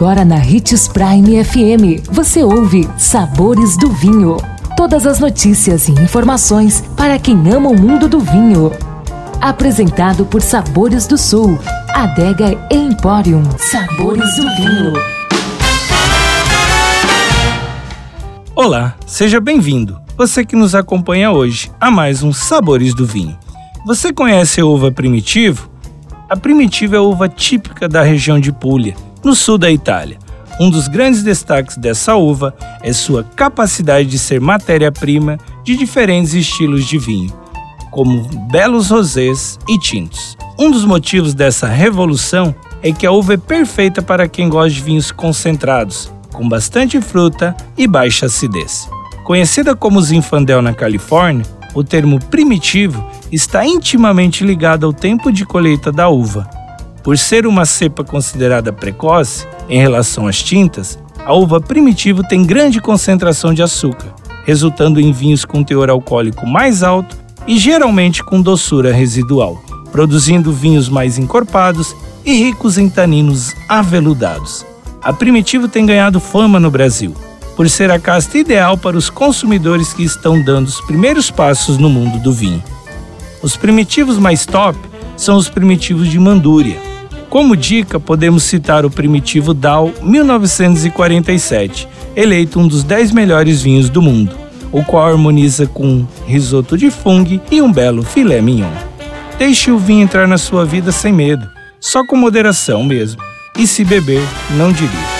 Agora na Ritz Prime FM, você ouve Sabores do Vinho. Todas as notícias e informações para quem ama o mundo do vinho. Apresentado por Sabores do Sul, Adega Emporium. Sabores do Vinho. Olá, seja bem-vindo. Você que nos acompanha hoje a mais um Sabores do Vinho. Você conhece a uva primitivo? A primitiva é a uva típica da região de Puglia no sul da Itália. Um dos grandes destaques dessa uva é sua capacidade de ser matéria-prima de diferentes estilos de vinho, como belos rosés e tintos. Um dos motivos dessa revolução é que a uva é perfeita para quem gosta de vinhos concentrados, com bastante fruta e baixa acidez. Conhecida como Zinfandel na Califórnia, o termo primitivo está intimamente ligado ao tempo de colheita da uva, por ser uma cepa considerada precoce em relação às tintas, a uva primitivo tem grande concentração de açúcar, resultando em vinhos com teor alcoólico mais alto e geralmente com doçura residual, produzindo vinhos mais encorpados e ricos em taninos aveludados. A Primitivo tem ganhado fama no Brasil, por ser a casta ideal para os consumidores que estão dando os primeiros passos no mundo do vinho. Os primitivos mais top são os primitivos de Mandúria, como dica, podemos citar o Primitivo Dal 1947, eleito um dos 10 melhores vinhos do mundo, o qual harmoniza com risoto de fungo e um belo filé mignon. Deixe o vinho entrar na sua vida sem medo, só com moderação mesmo. E se beber, não dirija.